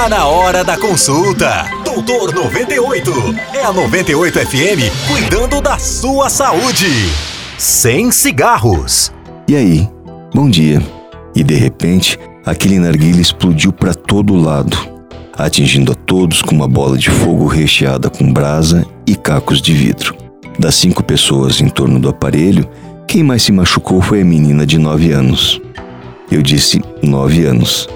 Tá na hora da consulta. Doutor 98. É a 98 FM cuidando da sua saúde. Sem cigarros. E aí? Bom dia. E de repente, aquele narguilha explodiu para todo lado, atingindo a todos com uma bola de fogo recheada com brasa e cacos de vidro. Das cinco pessoas em torno do aparelho, quem mais se machucou foi a menina de nove anos. Eu disse nove anos,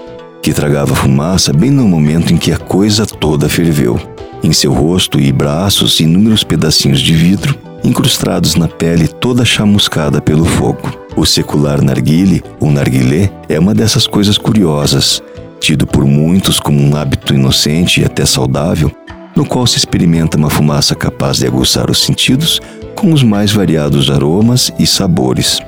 que tragava fumaça bem no momento em que a coisa toda ferveu. Em seu rosto e braços, inúmeros pedacinhos de vidro, incrustados na pele toda chamuscada pelo fogo. O secular narguile, ou narguilé, é uma dessas coisas curiosas, tido por muitos como um hábito inocente e até saudável, no qual se experimenta uma fumaça capaz de aguçar os sentidos com os mais variados aromas e sabores.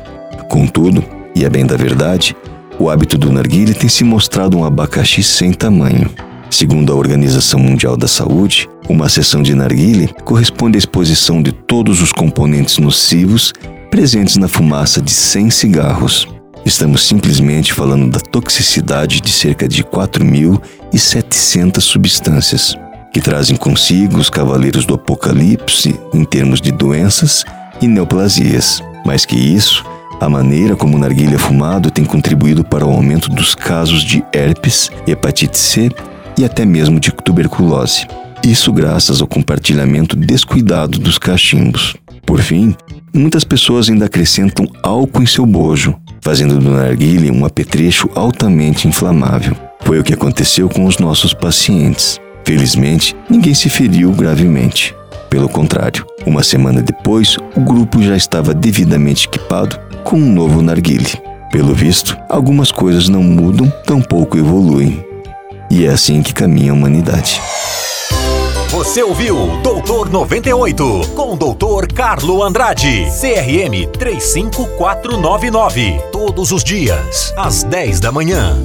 Contudo, e é bem da verdade, o hábito do narguile tem se mostrado um abacaxi sem tamanho. Segundo a Organização Mundial da Saúde, uma sessão de narguile corresponde à exposição de todos os componentes nocivos presentes na fumaça de 100 cigarros. Estamos simplesmente falando da toxicidade de cerca de 4.700 substâncias que trazem consigo os cavaleiros do apocalipse em termos de doenças e neoplasias. Mais que isso, a maneira como o narguilha fumado tem contribuído para o aumento dos casos de herpes, hepatite C e até mesmo de tuberculose. Isso graças ao compartilhamento descuidado dos cachimbos. Por fim, muitas pessoas ainda acrescentam álcool em seu bojo, fazendo do narguilha um apetrecho altamente inflamável. Foi o que aconteceu com os nossos pacientes. Felizmente, ninguém se feriu gravemente. Pelo contrário, uma semana depois, o grupo já estava devidamente equipado com um novo narguile. Pelo visto, algumas coisas não mudam, tampouco evoluem. E é assim que caminha a humanidade. Você ouviu Doutor 98 com Doutor Carlo Andrade, CRM 35499. Todos os dias, às 10 da manhã.